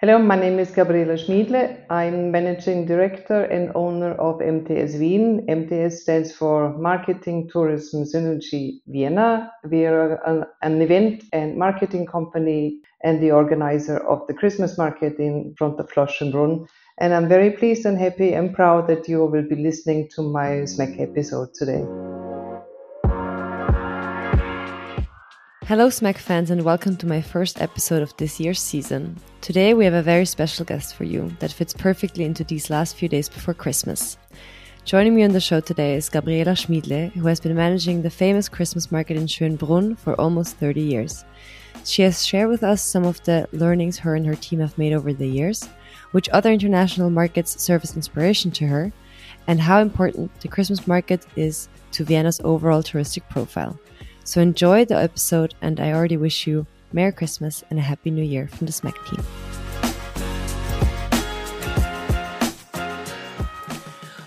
Hello, my name is Gabriela Schmidle. I'm managing director and owner of MTS Wien. MTS stands for Marketing Tourism Synergy Vienna. We are an, an, event and marketing company and the organizer of the Christmas market in front of Schloss Schönbrunn. And I'm very pleased and happy and proud that you will be listening to my SMAC episode today. Hello, SMAC fans, and welcome to my first episode of this year's season. Today, we have a very special guest for you that fits perfectly into these last few days before Christmas. Joining me on the show today is Gabriela Schmidle, who has been managing the famous Christmas market in Schönbrunn for almost 30 years. She has shared with us some of the learnings her and her team have made over the years, which other international markets serve as inspiration to her, and how important the Christmas market is to Vienna's overall touristic profile. So enjoy the episode, and I already wish you Merry Christmas and a Happy New Year from the SMAC team.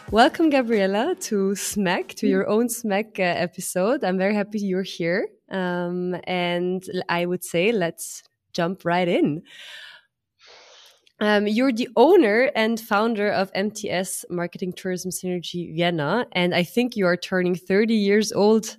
Welcome, Gabriela, to SMAC, to your own SMAC uh, episode. I'm very happy you're here. Um, and I would say let's jump right in. Um, you're the owner and founder of MTS Marketing Tourism Synergy Vienna, and I think you are turning 30 years old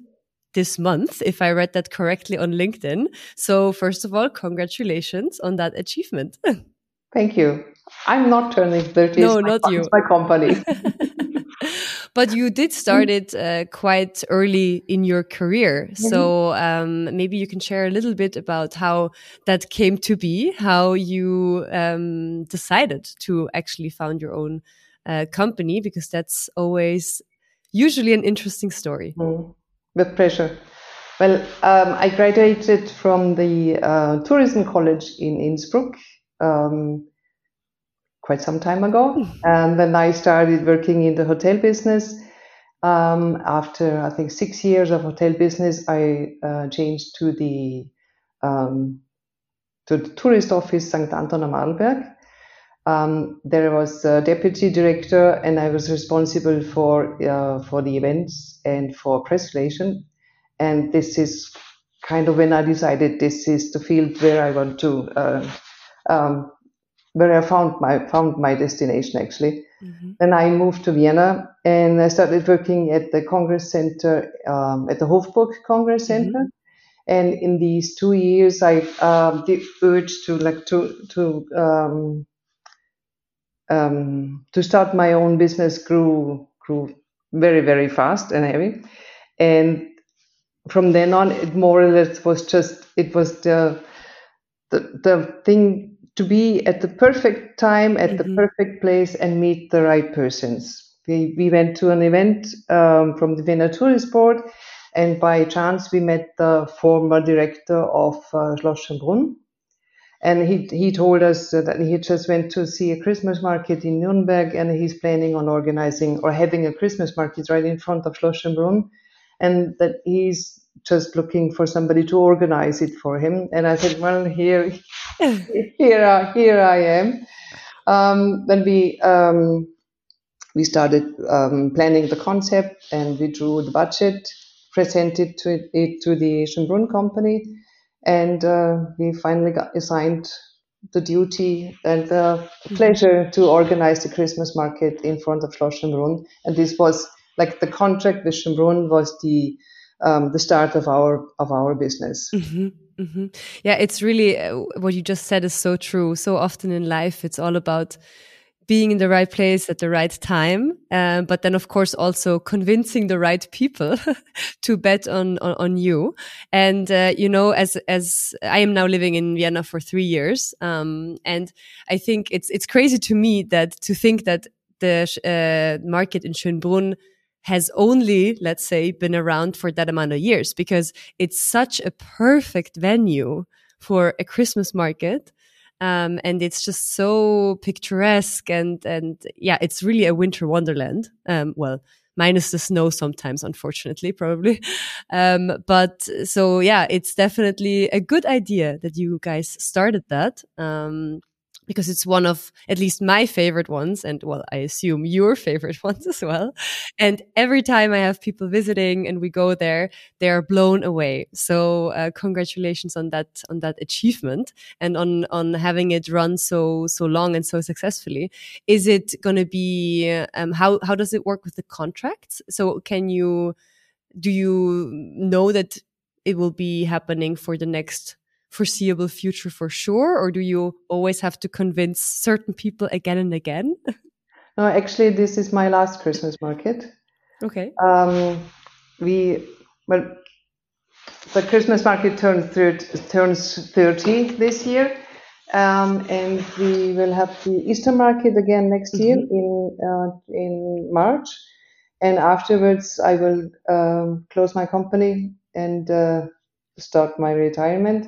this month, if I read that correctly on LinkedIn. So, first of all, congratulations on that achievement. Thank you. I'm not turning 30. No, not my, you. my company. but you did start it uh, quite early in your career. Mm -hmm. So um, maybe you can share a little bit about how that came to be, how you um, decided to actually found your own uh, company, because that's always usually an interesting story. Mm. With pleasure. Well, um, I graduated from the uh, tourism college in Innsbruck um, quite some time ago, and then I started working in the hotel business. Um, after I think six years of hotel business, I uh, changed to the um, to the tourist office St. Anton am Arlberg. Um, there was a deputy director, and I was responsible for uh, for the events and for press relation. And this is kind of when I decided this is the field where I want to, uh, um, where I found my found my destination actually. Mm-hmm. Then I moved to Vienna and I started working at the Congress Center um, at the Hofburg Congress. Center. Mm-hmm. And in these two years, I um, the urge to like to to um, um, to start my own business grew grew very very fast and heavy, and from then on, it more or less was just it was the the, the thing to be at the perfect time at mm-hmm. the perfect place and meet the right persons. We we went to an event um, from the Vienna Tourist Board, and by chance we met the former director of uh, Schloss Schönbrunn and he, he told us that he just went to see a Christmas market in Nuremberg and he's planning on organizing or having a Christmas market right in front of Schloss Schönbrunn and that he's just looking for somebody to organize it for him. And I said, well, here, here, I, here I am. Um, then we, um, we started um, planning the concept and we drew the budget, presented to it, it to the Schönbrunn company and uh, we finally got assigned the duty and the pleasure to organize the Christmas market in front of Schloss Schönbrunn. And this was like the contract with Schönbrunn was the um, the start of our of our business. Mm-hmm, mm-hmm. Yeah, it's really uh, what you just said is so true. So often in life, it's all about being in the right place at the right time, uh, but then of course also convincing the right people to bet on, on, on you. And uh, you know, as as I am now living in Vienna for three years, um, and I think it's it's crazy to me that to think that the uh, market in Schönbrunn has only, let's say, been around for that amount of years because it's such a perfect venue for a Christmas market um, and it's just so picturesque and and yeah, it's really a winter wonderland. Um, well, minus the snow sometimes, unfortunately, probably. Um, but so yeah, it's definitely a good idea that you guys started that. Um, because it's one of at least my favorite ones and well i assume your favorite ones as well. And every time i have people visiting and we go there they are blown away. So uh, congratulations on that on that achievement and on on having it run so so long and so successfully. Is it going to be um, how how does it work with the contracts? So can you do you know that it will be happening for the next foreseeable future for sure or do you always have to convince certain people again and again? No actually this is my last christmas market. Okay. Um, we well the christmas market turns, turns 30 this year. Um, and we will have the easter market again next year mm-hmm. in uh, in march. And afterwards i will um, close my company and uh, start my retirement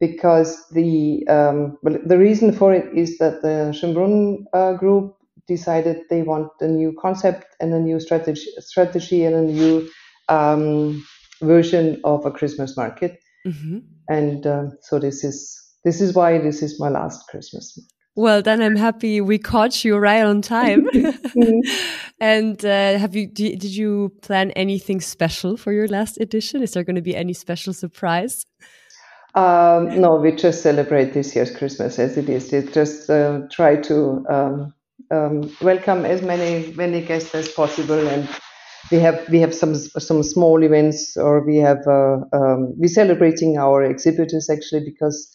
because the um, well, the reason for it is that the Schönbrunn uh, group decided they want a new concept and a new strategy, strategy and a new um, version of a Christmas market. Mm-hmm. And uh, so this is this is why this is my last Christmas. Well, then I'm happy we caught you right on time. Mm-hmm. and uh, have you did you plan anything special for your last edition? Is there going to be any special surprise? Um, no, we just celebrate this year's Christmas as it is. We just uh, try to um, um, welcome as many many guests as possible, and we have we have some some small events, or we have uh, um, we're celebrating our exhibitors actually because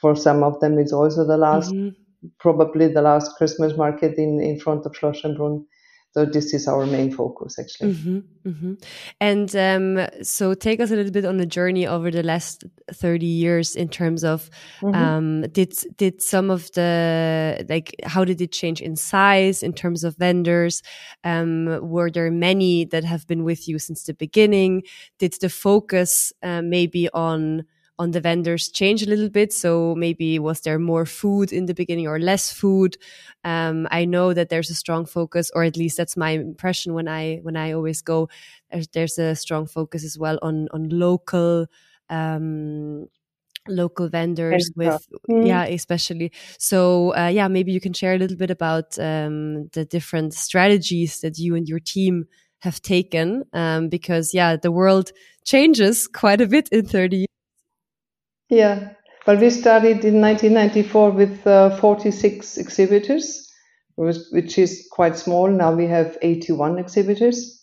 for some of them it's also the last, mm-hmm. probably the last Christmas market in in front of Schloss Schönbrunn. So this is our main focus, actually. Mm-hmm, mm-hmm. And um, so, take us a little bit on a journey over the last thirty years in terms of mm-hmm. um, did did some of the like how did it change in size in terms of vendors? Um, were there many that have been with you since the beginning? Did the focus uh, maybe on on the vendors change a little bit. So maybe was there more food in the beginning or less food? Um, I know that there's a strong focus, or at least that's my impression when I when I always go. There's, there's a strong focus as well on on local. Um, local vendors with mm. yeah especially so uh, yeah maybe you can share a little bit about um, the different strategies that you and your team have taken um, because yeah the world changes quite a bit in 30 years yeah, well, we started in 1994 with uh, 46 exhibitors, which is quite small. Now we have 81 exhibitors.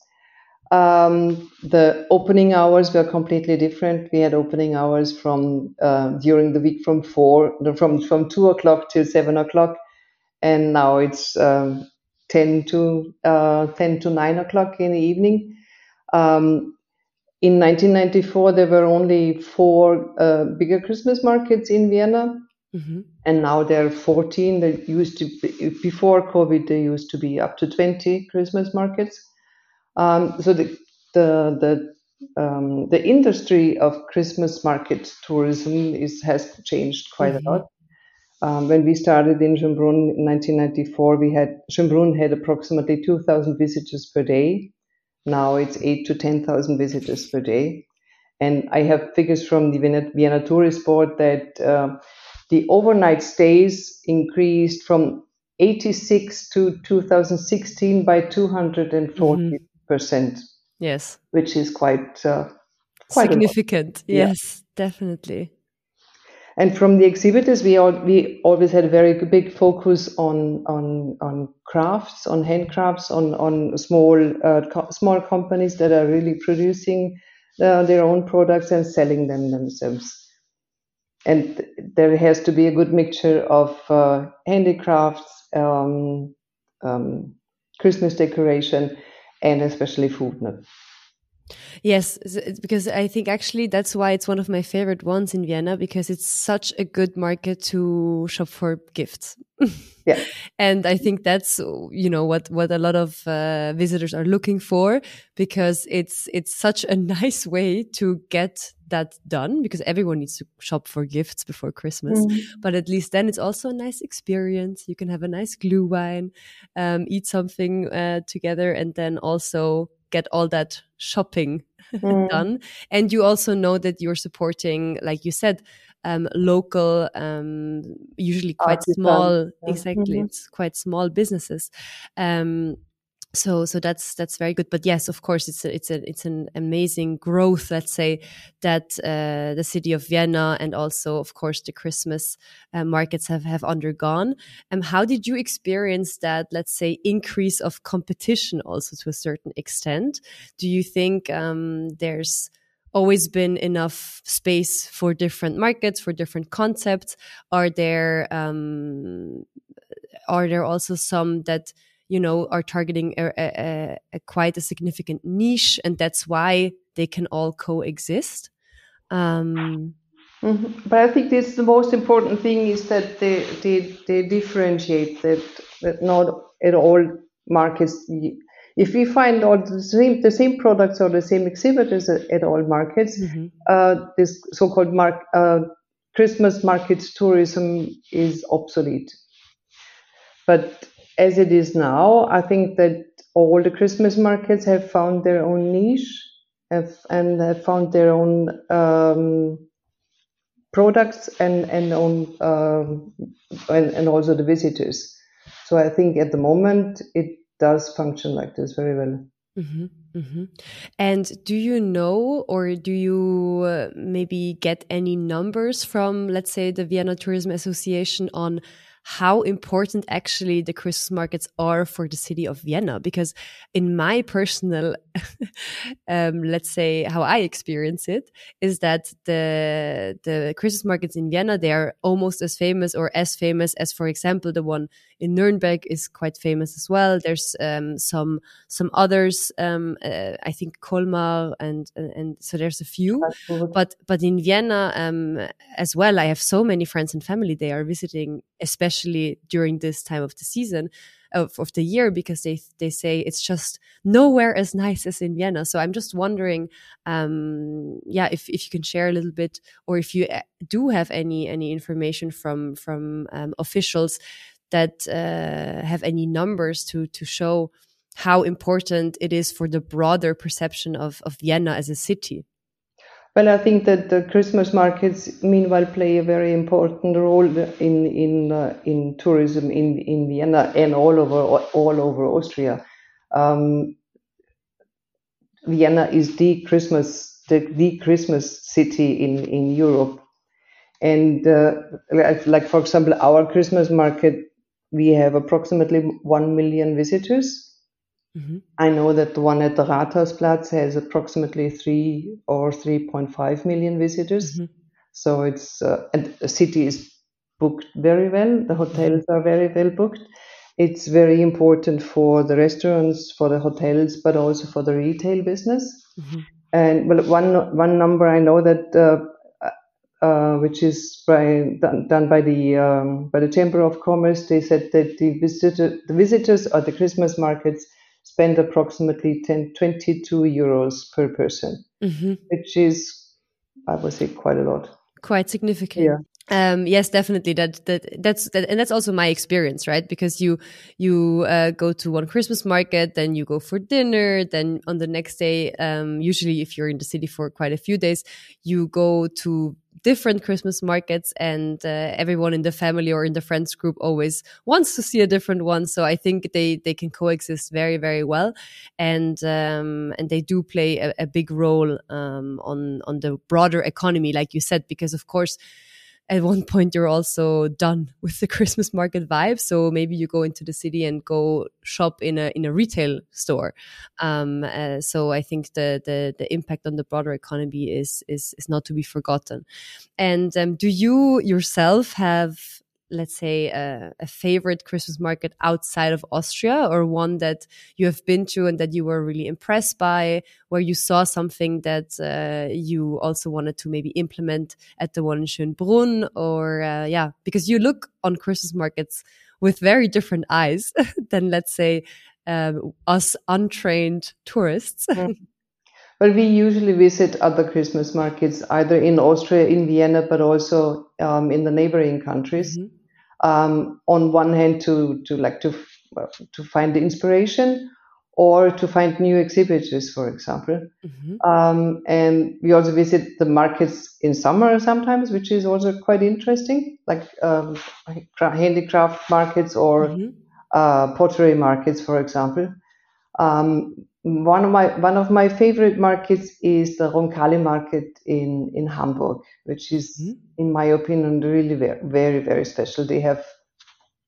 Um, the opening hours were completely different. We had opening hours from uh, during the week from four, from from two o'clock till seven o'clock, and now it's um, ten to uh, ten to nine o'clock in the evening. Um, in 1994, there were only four uh, bigger Christmas markets in Vienna, mm-hmm. and now there are 14. There used to be, before COVID, there used to be up to 20 Christmas markets. Um, so the the the um, the industry of Christmas market tourism is has changed quite mm-hmm. a lot. Um, when we started in Schönbrunn in 1994, we had Schönbrunn had approximately 2,000 visitors per day now it's eight to 10,000 visitors per day. And I have figures from the Vienna, Vienna Tourist Board that uh, the overnight stays increased from 86 to 2016 by 240 mm-hmm. percent. Yes, which is quite uh, quite significant. Yes, yeah. definitely. And from the exhibitors, we all, we always had a very big focus on on on crafts, on handcrafts, on on small uh, co- small companies that are really producing uh, their own products and selling them themselves. And there has to be a good mixture of uh, handicrafts, um, um, Christmas decoration, and especially food. Yes, because I think actually that's why it's one of my favorite ones in Vienna because it's such a good market to shop for gifts. yeah. And I think that's you know what what a lot of uh, visitors are looking for because it's it's such a nice way to get that done because everyone needs to shop for gifts before Christmas. Mm. But at least then it's also a nice experience. You can have a nice glühwein, um, eat something uh, together, and then also get all that shopping mm. done. And you also know that you're supporting, like you said, um, local, um, usually quite small. Yeah. Exactly, mm -hmm. it's quite small businesses. Um, so so that's that's very good. But yes of course it's a, it's a it's an amazing growth let's say that uh, the city of vienna and also of course the christmas uh, markets have have undergone. Um how did you experience that let's say increase of competition also to a certain extent? Do you think um there's always been enough space for different markets for different concepts? Are there um are there also some that you know are targeting a, a, a quite a significant niche and that's why they can all coexist um, mm-hmm. but i think this the most important thing is that they they, they differentiate that that not at all markets if we find all the same the same products or the same exhibitors at, all markets mm-hmm. uh, this so-called mark uh, christmas markets tourism is obsolete but as it is now, I think that all the Christmas markets have found their own niche have, and have found their own um, products and and own um, and, and also the visitors. So I think at the moment it does function like this very well. Mm-hmm, mm-hmm. And do you know, or do you uh, maybe get any numbers from, let's say, the Vienna Tourism Association on how important actually the Christmas markets are for the city of Vienna. Because in my personal, um, let's say how I experience it, is that the the Christmas markets in Vienna they are almost as famous or as famous as, for example, the one in Nuremberg is quite famous as well. There's um, some some others. Um, uh, I think Colmar and, and, and so there's a few. But but in Vienna um, as well, I have so many friends and family they are visiting, especially during this time of the season. Of, of the year because they they say it's just nowhere as nice as in Vienna. So I'm just wondering, um, yeah, if, if you can share a little bit, or if you uh, do have any any information from from um, officials that uh, have any numbers to to show how important it is for the broader perception of, of Vienna as a city. Well, I think that the Christmas markets, meanwhile, play a very important role in in uh, in tourism in in Vienna and all over all over Austria. Um, Vienna is the Christmas the, the Christmas city in in Europe, and uh, like for example, our Christmas market we have approximately 1 million visitors. Mm-hmm. I know that the one at the Rathausplatz has approximately 3 or 3.5 million visitors. Mm-hmm. So it's, uh, and the city is booked very well. The hotels are very well booked. It's very important for the restaurants, for the hotels, but also for the retail business. Mm-hmm. And well, one one number I know that uh, uh, which is by, done, done by the um, by the Chamber of Commerce. They said that the visitor, the visitors at the Christmas markets spend approximately 10, 22 euros per person, mm-hmm. which is, I would say, quite a lot. Quite significant. Yeah. Um, yes, definitely. That that that's that, and that's also my experience, right? Because you you uh, go to one Christmas market, then you go for dinner, then on the next day, um, usually if you're in the city for quite a few days, you go to different Christmas markets, and uh, everyone in the family or in the friends group always wants to see a different one. So I think they they can coexist very very well, and um, and they do play a, a big role um, on on the broader economy, like you said, because of course at one point you're also done with the Christmas market vibe. So maybe you go into the city and go shop in a in a retail store. Um, uh, so I think the, the the impact on the broader economy is is is not to be forgotten. And um, do you yourself have let's say a, a, favorite christmas market outside of austria or one that you have been to and that you were really impressed by where you saw something that uh, you also wanted to maybe implement at the one in schönbrunn or uh, yeah because you look on christmas markets with very different eyes than let's say um, us untrained tourists mm. Well, we usually visit other Christmas markets, either in Austria, in Vienna, but also um, in the neighboring countries. Mm -hmm um, on one hand to to like to to find the inspiration or to find new exhibitors, for example. Mm-hmm. Um, and we also visit the markets in summer sometimes, which is also quite interesting, like um, handicraft markets or mm-hmm. uh, pottery markets, for example. Um, one of my one of my favorite markets is the Roncalli market in in Hamburg, which is, mm-hmm. in my opinion, really very very very special. They have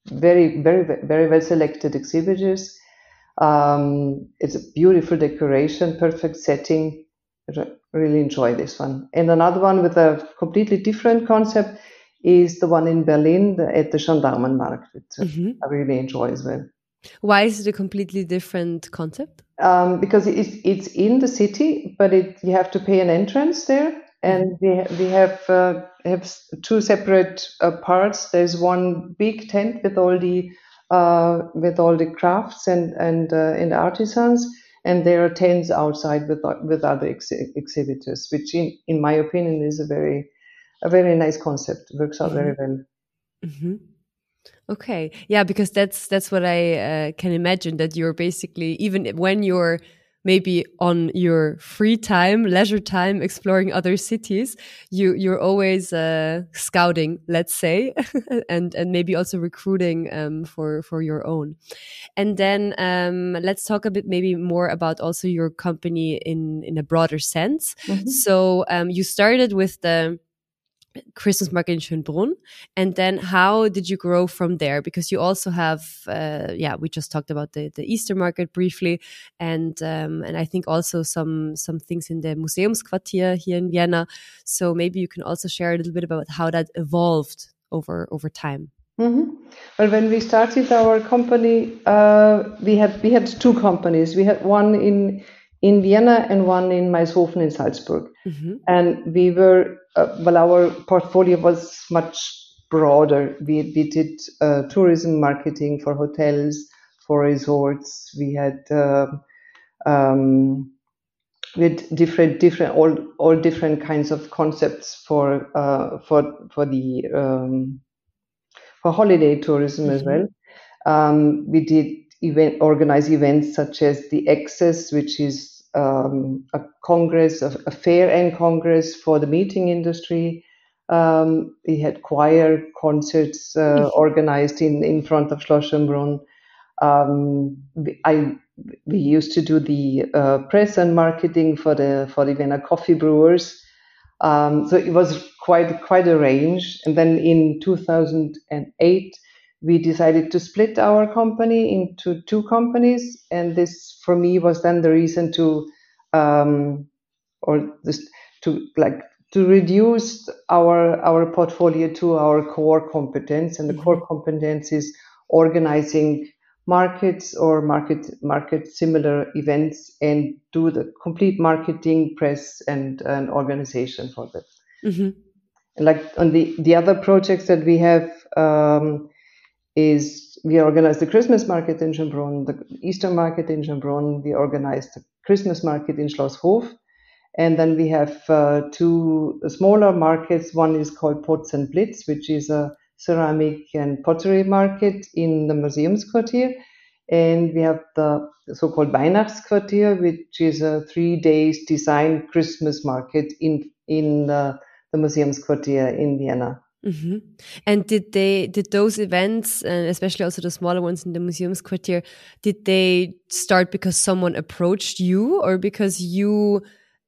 very very very well selected exhibitors um, it's a beautiful decoration, perfect setting. I really enjoy this one. And another one with a completely different concept is the one in Berlin the, at the Gendarmenmarkt, which mm-hmm. I really enjoy as well. Why is it a completely different concept? Um, because it's, it's in the city, but it, you have to pay an entrance there. And we, we have uh, have two separate uh, parts. There's one big tent with all the uh, with all the crafts and and uh, and artisans, and there are tents outside with with other ex- exhibitors, which in in my opinion is a very a very nice concept. Works out mm-hmm. very well. Mm-hmm. Okay, yeah, because that's that's what I uh, can imagine that you're basically even when you're maybe on your free time, leisure time, exploring other cities, you you're always uh, scouting, let's say, and and maybe also recruiting um, for for your own. And then um, let's talk a bit maybe more about also your company in in a broader sense. Mm -hmm. So um, you started with the Christmas market in Schönbrunn, and then how did you grow from there? Because you also have, uh, yeah, we just talked about the, the Easter market briefly, and um, and I think also some some things in the Museumsquartier here in Vienna. So maybe you can also share a little bit about how that evolved over over time. Mm -hmm. Well, when we started our company, uh, we had we had two companies. We had one in in Vienna and one in Maishofen in Salzburg. Mm-hmm. And we were, uh, well, our portfolio was much broader. We, we did uh, tourism marketing for hotels, for resorts. We had uh, um, with different different all all different kinds of concepts for uh, for for the um, for holiday tourism mm-hmm. as well. Um, we did event organize events such as the Access, which is um, a congress, a, a, fair and congress for the meeting industry. Um, we had choir concerts uh, mm-hmm. organized in, in front of Schloss Schönbrunn. Um, I we used to do the uh, press and marketing for the for the Vienna coffee brewers. Um, so it was quite quite a range. And then in 2008, we decided to split our company into two companies, and this for me was then the reason to, um, or this to like to reduce our our portfolio to our core competence, and the mm-hmm. core competence is organizing markets or market market similar events and do the complete marketing, press, and and organization for that. Mm-hmm. Like on the the other projects that we have. Um, is we organize the Christmas market in Schönbrunn, the Easter market in Schönbrunn, we organize the Christmas market in Schlosshof, and then we have uh, two smaller markets. One is called Potz and Blitz, which is a ceramic and pottery market in the Museumsquartier. And we have the so-called Weihnachtsquartier, which is a three days design Christmas market in, in uh, the Museumsquartier in Vienna. Mm-hmm. And did they did those events, and especially also the smaller ones in the Museumsquartier, did they start because someone approached you, or because you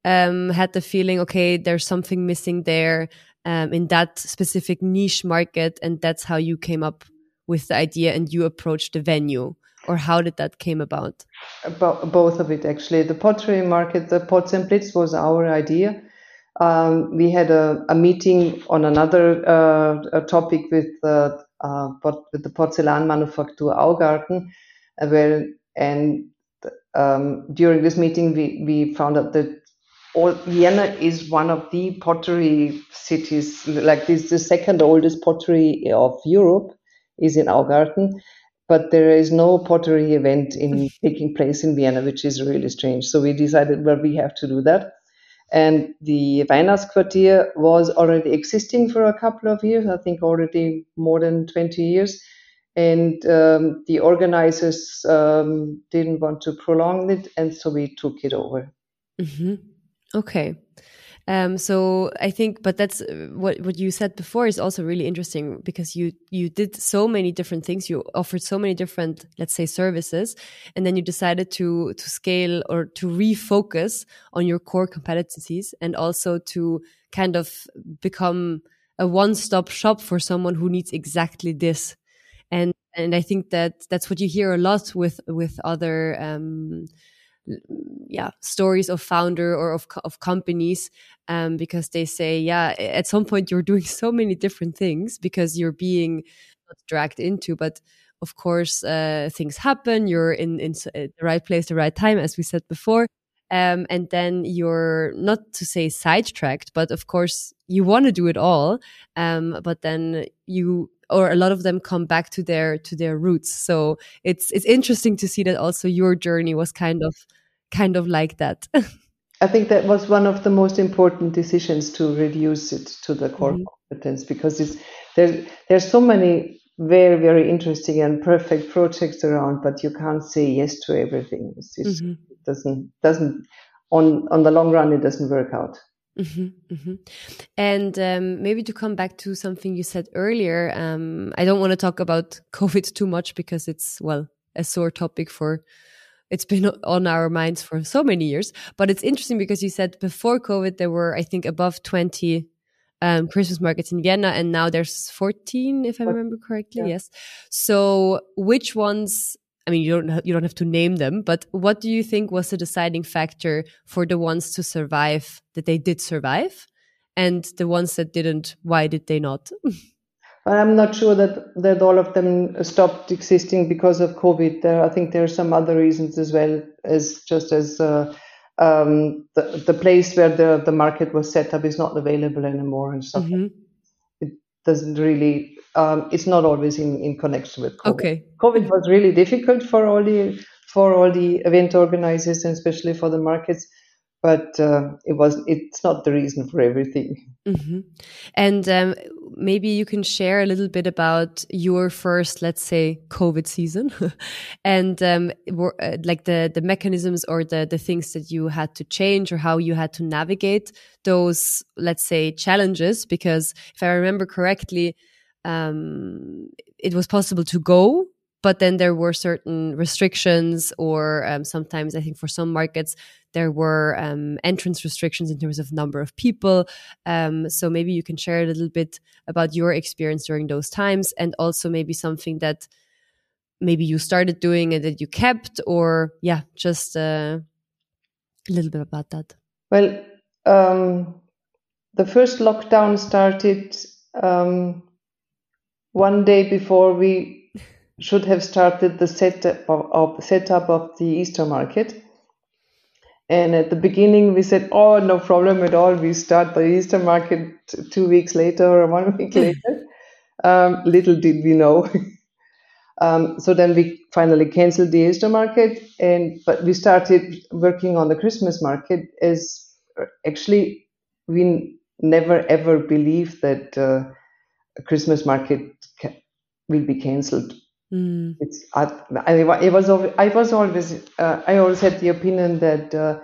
um, had the feeling, okay, there's something missing there um, in that specific niche market, and that's how you came up with the idea and you approached the venue, or how did that came about? About both of it actually. The pottery market, the Potz and Blitz was our idea um, we had a, a, meeting on another uh, topic with, uh, uh, with the Porzellan Manufaktur Augarten, uh, where and um, during this meeting we, we found out that all, Vienna is one of the pottery cities, like this the second oldest pottery of Europe is in Augarten, but there is no pottery event in taking place in Vienna, which is really strange. So we decided, well, we have to do that. And the Weihnachtsquartier was already existing for a couple of years, I think already more than 20 years. and um, the organizers um, didn't want to prolong it, and so we took it over. Mm-hmm. Okay. Um, so I think, but that's uh, what what you said before is also really interesting because you you did so many different things. You offered so many different, let's say, services, and then you decided to to scale or to refocus on your core competencies and also to kind of become a one stop shop for someone who needs exactly this. And and I think that that's what you hear a lot with with other. Um, yeah stories of founder or of, of companies um, because they say yeah at some point you're doing so many different things because you're being dragged into but of course uh, things happen you're in, in the right place the right time as we said before. Um, and then you're not to say sidetracked but of course you want to do it all um, but then you or a lot of them come back to their to their roots. So it's it's interesting to see that also your journey was kind of kind of like that i think that was one of the most important decisions to reduce it to the core mm -hmm. competence because it's there there's so many very very interesting and perfect projects around but you can't say yes to everything it's, it's, mm -hmm. it doesn't doesn't on on the long run it doesn't work out Mm -hmm, mm -hmm. And um, maybe to come back to something you said earlier, um, I don't want to talk about COVID too much because it's, well, a sore topic for, it's been on our minds for so many years. But it's interesting because you said before COVID, there were, I think, above 20 um, Christmas markets in Vienna, and now there's 14, if I remember correctly. Yeah. Yes. So which ones I mean, you don't you don't have to name them, but what do you think was the deciding factor for the ones to survive that they did survive, and the ones that didn't? Why did they not? I'm not sure that that all of them stopped existing because of COVID. There, I think there are some other reasons as well as just as uh, um, the the place where the the market was set up is not available anymore and stuff. Mm -hmm. It doesn't really um, it's not always in, in connection with COVID. Okay. COVID was really difficult for all the for all the event organizers and especially for the markets, but uh, it was it's not the reason for everything. Mm -hmm. And um, maybe you can share a little bit about your first, let's say, COVID season, and um, uh, like the the mechanisms or the the things that you had to change or how you had to navigate those, let's say, challenges. Because if I remember correctly um, it was possible to go, but then there were certain restrictions, or um, sometimes I think for some markets there were um, entrance restrictions in terms of number of people. Um, so maybe you can share a little bit about your experience during those times, and also maybe something that maybe you started doing and that you kept, or yeah, just uh, a little bit about that. Well, um, the first lockdown started um, one day before we should have started the setup of, of, setup of the Easter market. And at the beginning, we said, "Oh, no problem at all. We start the Easter market two weeks later or one week later." Um, little did we know. um, so then we finally canceled the Easter market, and but we started working on the Christmas market. As actually, we never ever believed that uh, a Christmas market will be cancelled. Mm. It's I, I, it was I was always uh, I always had the opinion that uh,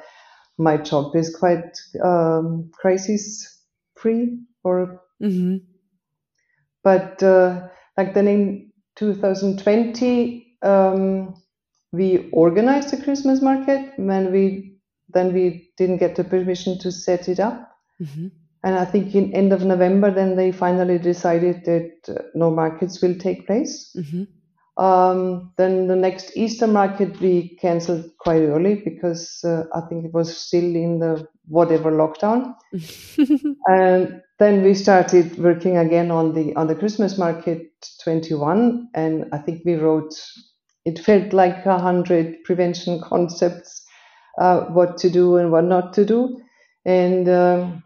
my job is quite um, crisis free or mm-hmm. but uh, like then in 2020 um, we organized a Christmas market when we then we didn't get the permission to set it up. Mm-hmm. And I think in end of November, then they finally decided that uh, no markets will take place. Mm-hmm. Um, then the next Easter market we cancelled quite early because uh, I think it was still in the whatever lockdown. and then we started working again on the on the Christmas market 21, and I think we wrote. It felt like a hundred prevention concepts, uh, what to do and what not to do, and. Um,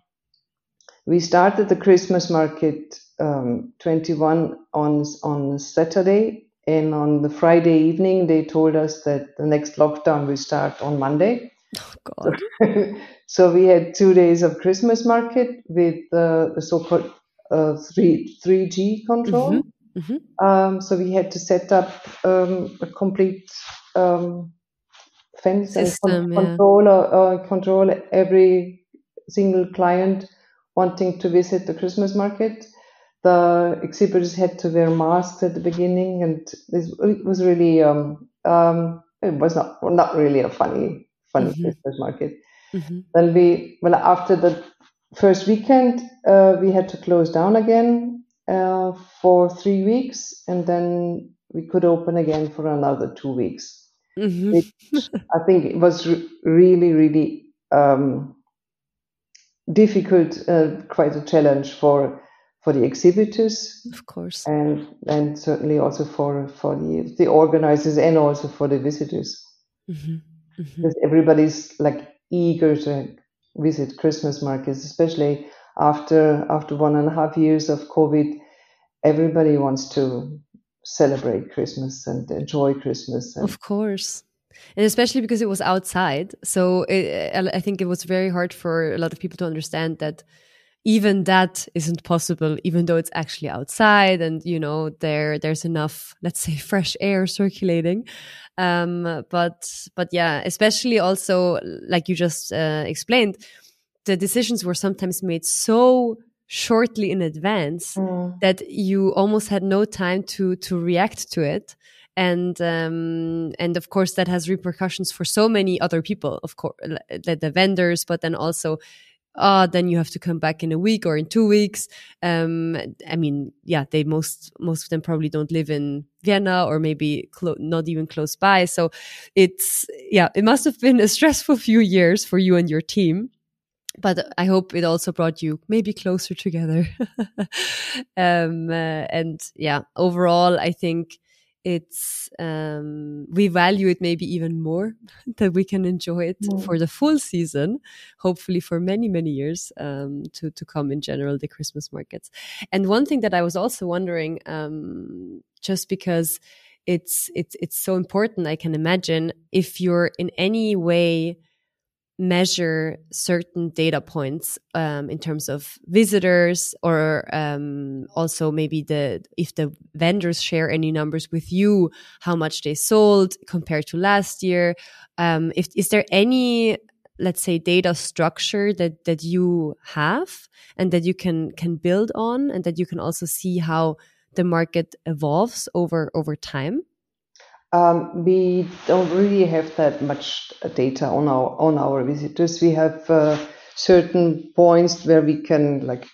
we started the Christmas market um, 21 on on Saturday, and on the Friday evening they told us that the next lockdown will start on Monday. Oh God! So, so we had two days of Christmas market with uh, the so-called uh, three three G control. Mm-hmm. Mm-hmm. Um, so we had to set up um, a complete um, fence System, and con- yeah. control uh, control every single client wanting to visit the Christmas market. The exhibitors had to wear masks at the beginning, and this, it was really um, um, it was not not really a funny funny mm-hmm. Christmas market. Mm-hmm. Then we well after the first weekend uh, we had to close down again uh, for three weeks, and then we could open again for another two weeks. Mm-hmm. Which I think it was re- really really um, difficult, uh, quite a challenge for for the exhibitors, of course, and and certainly also for for the the organizers and also for the visitors, mm-hmm. Mm-hmm. because everybody's like eager to visit Christmas markets, especially after after one and a half years of COVID. Everybody wants to celebrate Christmas and enjoy Christmas. And of course and especially because it was outside so it, i think it was very hard for a lot of people to understand that even that isn't possible even though it's actually outside and you know there there's enough let's say fresh air circulating um, but but yeah especially also like you just uh, explained the decisions were sometimes made so shortly in advance mm. that you almost had no time to to react to it and um, and of course that has repercussions for so many other people of course the, the vendors but then also ah, then you have to come back in a week or in two weeks. Um, I mean, yeah, they most most of them probably don't live in Vienna or maybe not even close by. So it's yeah, it must have been a stressful few years for you and your team. But I hope it also brought you maybe closer together. um, uh, and yeah, overall, I think it's um, we value it maybe even more that we can enjoy it mm. for the full season hopefully for many many years um, to to come in general the christmas markets and one thing that i was also wondering um, just because it's it's it's so important i can imagine if you're in any way measure certain data points um, in terms of visitors or um, also maybe the if the vendors share any numbers with you how much they sold compared to last year. Um, if is there any let's say data structure that that you have and that you can can build on and that you can also see how the market evolves over over time um, we don't really have that much data on our on our visitors. We have uh, certain points where we can like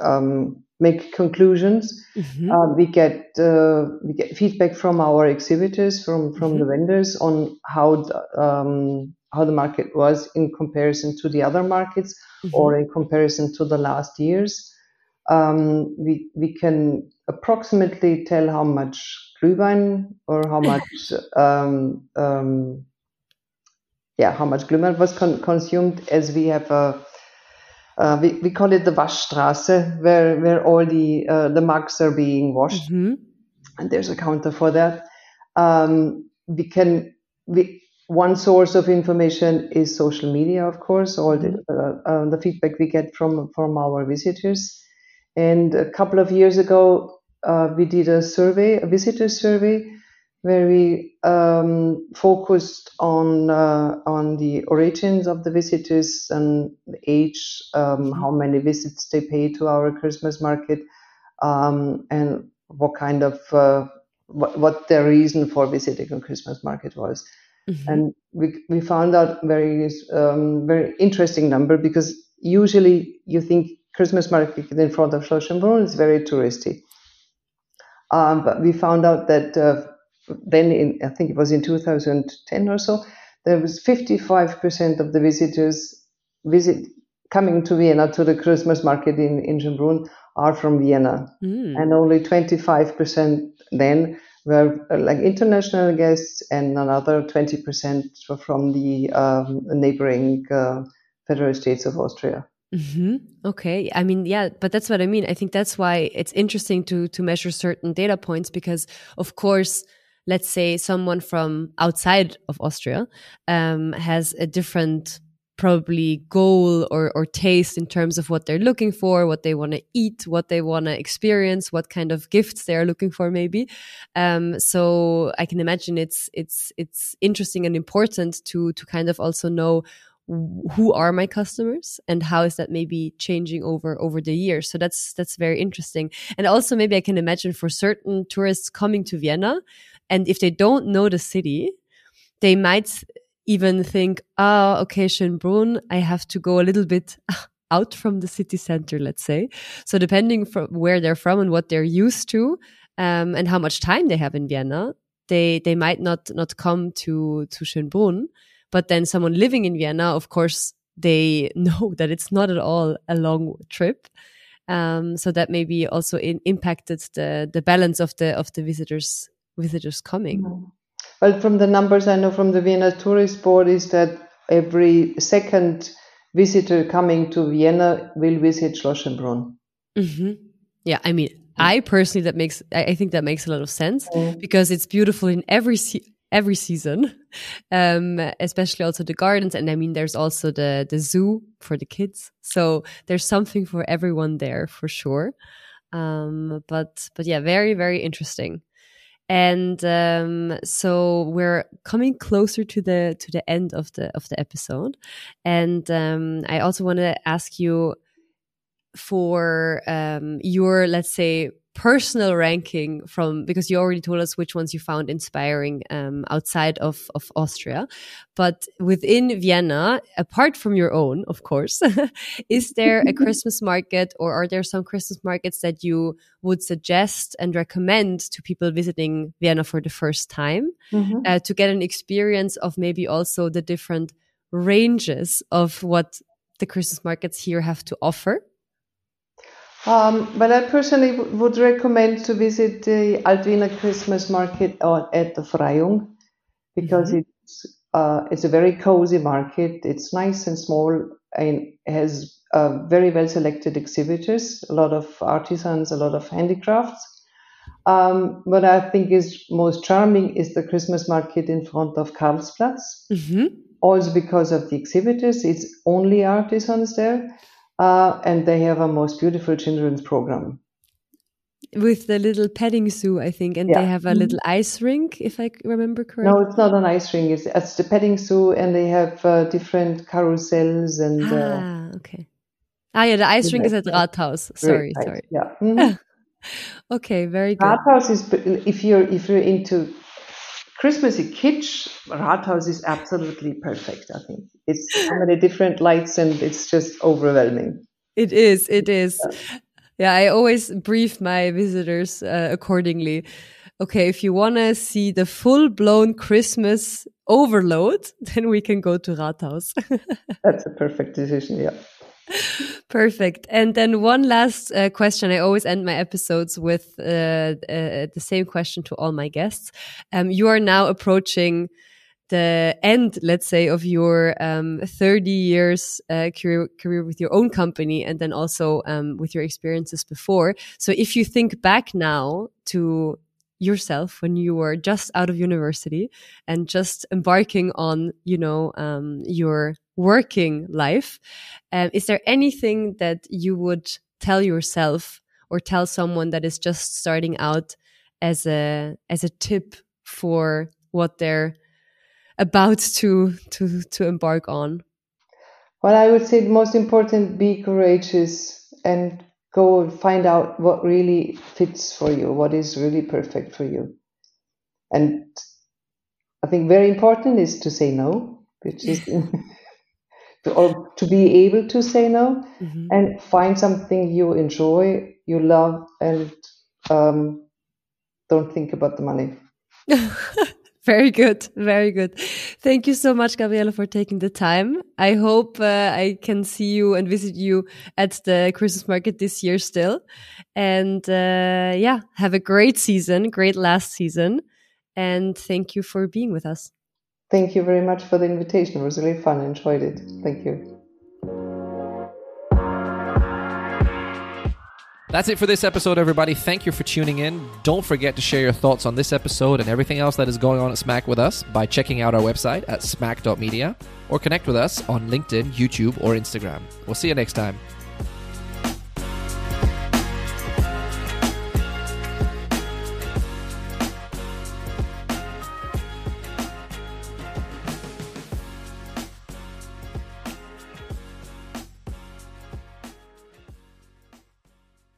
um, make conclusions. Mm-hmm. Uh, we get uh, we get feedback from our exhibitors, from from mm-hmm. the vendors on how the, um, how the market was in comparison to the other markets mm-hmm. or in comparison to the last years. Um, we we can approximately tell how much Glühwein or how much um, um, yeah how much Glühwein was con- consumed as we have a uh, we, we call it the Waschstraße where where all the uh, the mugs are being washed mm-hmm. and there's a counter for that um, we can we one source of information is social media of course all the mm-hmm. uh, uh, the feedback we get from from our visitors and a couple of years ago uh, we did a survey, a visitor survey, where we um, focused on uh, on the origins of the visitors and the age, um, how many visits they pay to our Christmas market, um, and what kind of uh, what, what their reason for visiting a Christmas market was. Mm-hmm. And we, we found out very um, very interesting number because usually you think Christmas market in front of Schloss Schönbrunn is very touristy. Um, but we found out that uh, then, in, I think it was in 2010 or so, there was 55% of the visitors visit coming to Vienna to the Christmas market in, in Schönbrunn are from Vienna. Mm. And only 25% then were uh, like international guests, and another 20% were from the um, neighboring uh, federal states of Austria. Mm-hmm. Okay. I mean, yeah, but that's what I mean. I think that's why it's interesting to to measure certain data points because, of course, let's say someone from outside of Austria um, has a different probably goal or, or taste in terms of what they're looking for, what they want to eat, what they want to experience, what kind of gifts they are looking for, maybe. Um, so I can imagine it's it's it's interesting and important to to kind of also know who are my customers and how is that maybe changing over over the years so that's that's very interesting and also maybe i can imagine for certain tourists coming to vienna and if they don't know the city they might even think, oh, okay, Schönbrunn, I have to go a little bit out from the city center, let's say. So depending from where they're from and what they're used to, um, and how much time they have in Vienna, they they might not not come to to Schönbrunn. But then someone living in Vienna, of course, they know that it's not at all a long trip. Um, so that maybe also in, impacted the the balance of the of the visitors visitors coming. Mm -hmm. Well, from the numbers I know from the Vienna Tourist Board is that every second visitor coming to Vienna will visit Schloss Schönbrunn. Mm-hmm. Yeah, I mean, I personally that makes I think that makes a lot of sense mm. because it's beautiful in every every season, um, especially also the gardens, and I mean, there's also the the zoo for the kids, so there's something for everyone there for sure. Um, but but yeah, very very interesting. And um, so we're coming closer to the to the end of the of the episode. And um, i also want to ask you for um, your let's say personal ranking from because you already told us which ones you found inspiring um, outside of, of Austria, but within Vienna, apart from your own, of course, is there a Christmas market or are there some Christmas markets that you would suggest and recommend to people visiting Vienna for the first time mm -hmm. uh, to get an experience of maybe also the different ranges of what the Christmas markets here have to offer? Um, but I personally would recommend to visit the Altwiener Christmas market at the Freiung because mm-hmm. it's uh, it's a very cozy market. It's nice and small and has uh, very well selected exhibitors, a lot of artisans, a lot of handicrafts. Um, what I think is most charming is the Christmas market in front of Karlsplatz. Mm-hmm. Also because of the exhibitors, it's only artisans there uh, and they have a most beautiful children's program with the little petting zoo, I think, and yeah. they have a little mm-hmm. ice rink, if I remember correctly. No, it's not an ice rink. It's, it's the petting zoo, and they have uh, different carousels and. Uh, ah, uh, okay. Ah, yeah, the ice rink is at Rathaus. Sorry, sorry. Yeah. Mm-hmm. okay, very good. Rathaus is if you're if you're into Christmassy kitsch, Rathaus is absolutely perfect. I think it's so many different lights and it's just overwhelming. It is. It is. Yeah, yeah I always brief my visitors uh, accordingly. Okay, if you want to see the full blown Christmas overload, then we can go to Rathaus. That's a perfect decision. Yeah. Perfect. And then one last uh, question. I always end my episodes with uh, uh, the same question to all my guests. Um, you are now approaching the end, let's say, of your um, 30 years uh, career, career with your own company and then also um, with your experiences before. So if you think back now to yourself when you were just out of university and just embarking on, you know, um, your working life. Um, is there anything that you would tell yourself or tell someone that is just starting out as a as a tip for what they're about to to to embark on? Well, I would say the most important: be courageous and go and find out what really fits for you, what is really perfect for you. And I think very important is to say no, which is to, or to be able to say no mm-hmm. and find something you enjoy, you love, and um, don't think about the money. very good, very good. Thank you so much, Gabriela, for taking the time. I hope uh, I can see you and visit you at the Christmas market this year still. And uh, yeah, have a great season, great last season. And thank you for being with us. Thank you very much for the invitation. It was really fun. I enjoyed it. Thank you. That's it for this episode, everybody. Thank you for tuning in. Don't forget to share your thoughts on this episode and everything else that is going on at Smack with us by checking out our website at smack.media or connect with us on LinkedIn, YouTube, or Instagram. We'll see you next time.